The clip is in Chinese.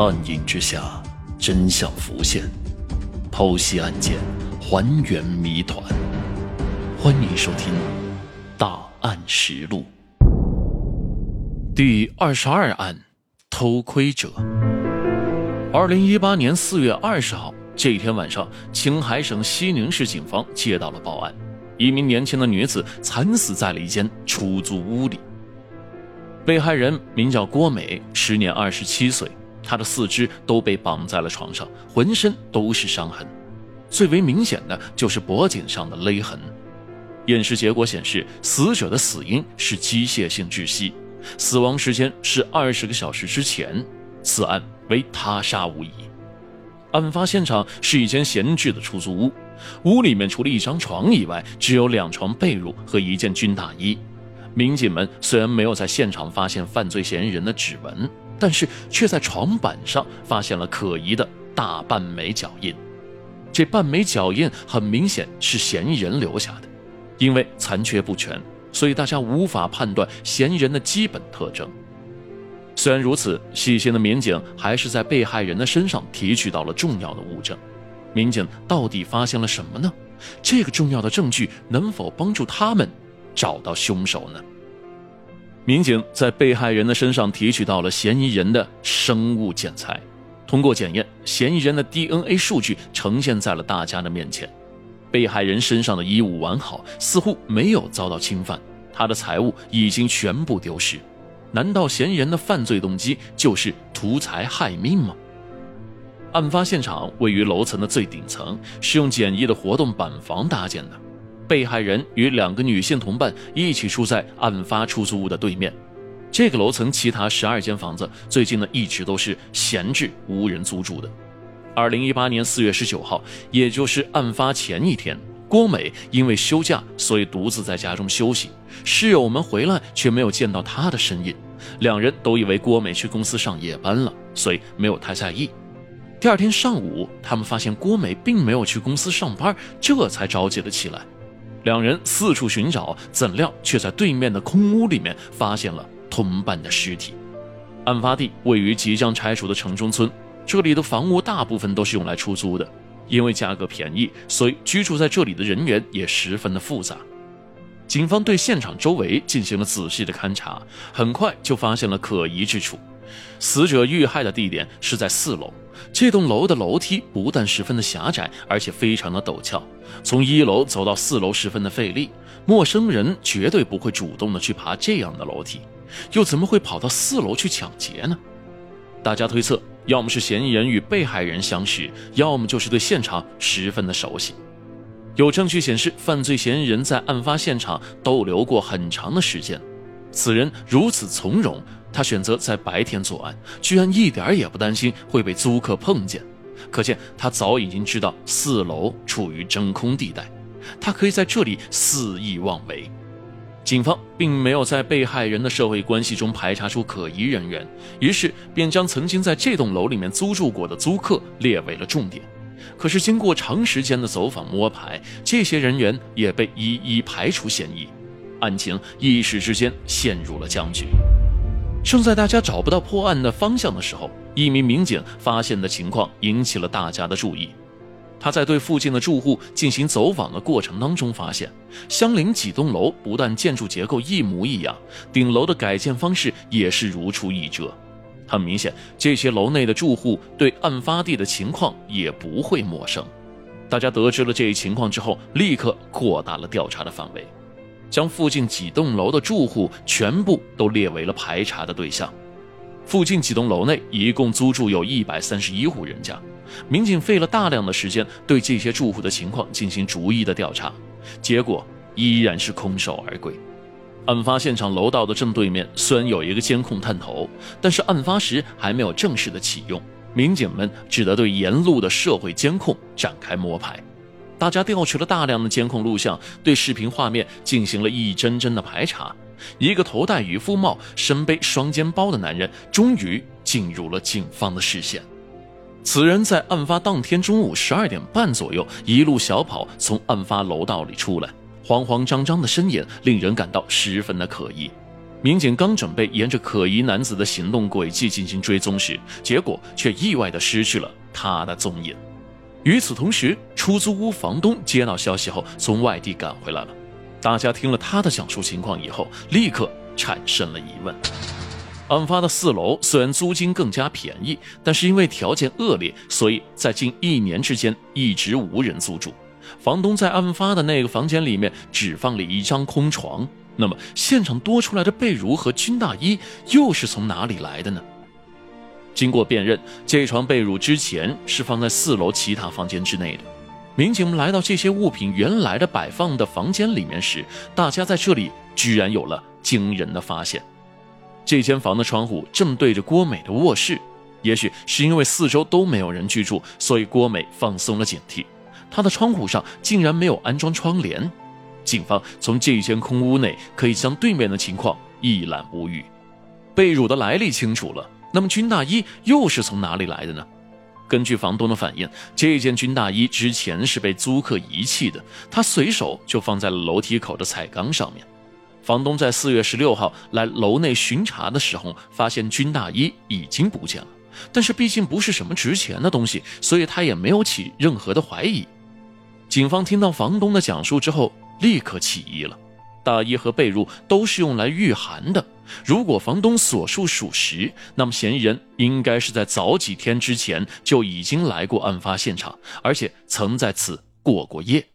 暗影之下，真相浮现，剖析案件，还原谜团。欢迎收听《大案实录》第二十二案：偷窥者。二零一八年四月二十号这一天晚上，青海省西宁市警方接到了报案，一名年轻的女子惨死在了一间出租屋里。被害人名叫郭美，时年二十七岁。他的四肢都被绑在了床上，浑身都是伤痕，最为明显的就是脖颈上的勒痕。验尸结果显示，死者的死因是机械性窒息，死亡时间是二十个小时之前。此案为他杀无疑。案发现场是一间闲置的出租屋，屋里面除了一张床以外，只有两床被褥和一件军大衣。民警们虽然没有在现场发现犯罪嫌疑人的指纹。但是却在床板上发现了可疑的大半枚脚印，这半枚脚印很明显是嫌疑人留下的，因为残缺不全，所以大家无法判断嫌疑人的基本特征。虽然如此，细心的民警还是在被害人的身上提取到了重要的物证。民警到底发现了什么呢？这个重要的证据能否帮助他们找到凶手呢？民警在被害人的身上提取到了嫌疑人的生物检材，通过检验，嫌疑人的 DNA 数据呈现在了大家的面前。被害人身上的衣物完好，似乎没有遭到侵犯，他的财物已经全部丢失。难道嫌疑人的犯罪动机就是图财害命吗？案发现场位于楼层的最顶层，是用简易的活动板房搭建的。被害人与两个女性同伴一起住在案发出租屋的对面。这个楼层其他十二间房子最近呢一直都是闲置无人租住的。二零一八年四月十九号，也就是案发前一天，郭美因为休假，所以独自在家中休息。室友们回来却没有见到她的身影，两人都以为郭美去公司上夜班了，所以没有太在意。第二天上午，他们发现郭美并没有去公司上班，这才着急了起来。两人四处寻找，怎料却在对面的空屋里面发现了同伴的尸体。案发地位于即将拆除的城中村，这里的房屋大部分都是用来出租的，因为价格便宜，所以居住在这里的人员也十分的复杂。警方对现场周围进行了仔细的勘查，很快就发现了可疑之处。死者遇害的地点是在四楼。这栋楼的楼梯不但十分的狭窄，而且非常的陡峭，从一楼走到四楼十分的费力。陌生人绝对不会主动的去爬这样的楼梯，又怎么会跑到四楼去抢劫呢？大家推测，要么是嫌疑人与被害人相识，要么就是对现场十分的熟悉。有证据显示，犯罪嫌疑人在案发现场逗留过很长的时间。此人如此从容。他选择在白天作案，居然一点也不担心会被租客碰见，可见他早已经知道四楼处于真空地带，他可以在这里肆意妄为。警方并没有在被害人的社会关系中排查出可疑人员，于是便将曾经在这栋楼里面租住过的租客列为了重点。可是经过长时间的走访摸排，这些人员也被一一排除嫌疑，案情一时之间陷入了僵局。正在大家找不到破案的方向的时候，一名民警发现的情况引起了大家的注意。他在对附近的住户进行走访的过程当中，发现相邻几栋楼不但建筑结构一模一样，顶楼的改建方式也是如出一辙。很明显，这些楼内的住户对案发地的情况也不会陌生。大家得知了这一情况之后，立刻扩大了调查的范围。将附近几栋楼的住户全部都列为了排查的对象。附近几栋楼内一共租住有一百三十一户人家，民警费了大量的时间对这些住户的情况进行逐一的调查，结果依然是空手而归。案发现场楼道的正对面虽然有一个监控探头，但是案发时还没有正式的启用，民警们只得对沿路的社会监控展开摸排。大家调取了大量的监控录像，对视频画面进行了一帧帧的排查。一个头戴渔夫帽、身背双肩包的男人，终于进入了警方的视线。此人在案发当天中午十二点半左右，一路小跑从案发楼道里出来，慌慌张张的身影令人感到十分的可疑。民警刚准备沿着可疑男子的行动轨迹进行追踪时，结果却意外的失去了他的踪影。与此同时，出租屋房东接到消息后，从外地赶回来了。大家听了他的讲述情况以后，立刻产生了疑问。案发的四楼虽然租金更加便宜，但是因为条件恶劣，所以在近一年之间一直无人租住。房东在案发的那个房间里面只放了一张空床。那么，现场多出来的被褥和军大衣又是从哪里来的呢？经过辨认，这床被褥之前是放在四楼其他房间之内的。民警们来到这些物品原来的摆放的房间里面时，大家在这里居然有了惊人的发现：这间房的窗户正对着郭美的卧室。也许是因为四周都没有人居住，所以郭美放松了警惕，她的窗户上竟然没有安装窗帘。警方从这间空屋内可以将对面的情况一览无余，被褥的来历清楚了。那么军大衣又是从哪里来的呢？根据房东的反映，这件军大衣之前是被租客遗弃的，他随手就放在了楼梯口的彩缸上面。房东在四月十六号来楼内巡查的时候，发现军大衣已经不见了。但是毕竟不是什么值钱的东西，所以他也没有起任何的怀疑。警方听到房东的讲述之后。立刻起疑了，大衣和被褥都是用来御寒的。如果房东所述属实，那么嫌疑人应该是在早几天之前就已经来过案发现场，而且曾在此过过夜。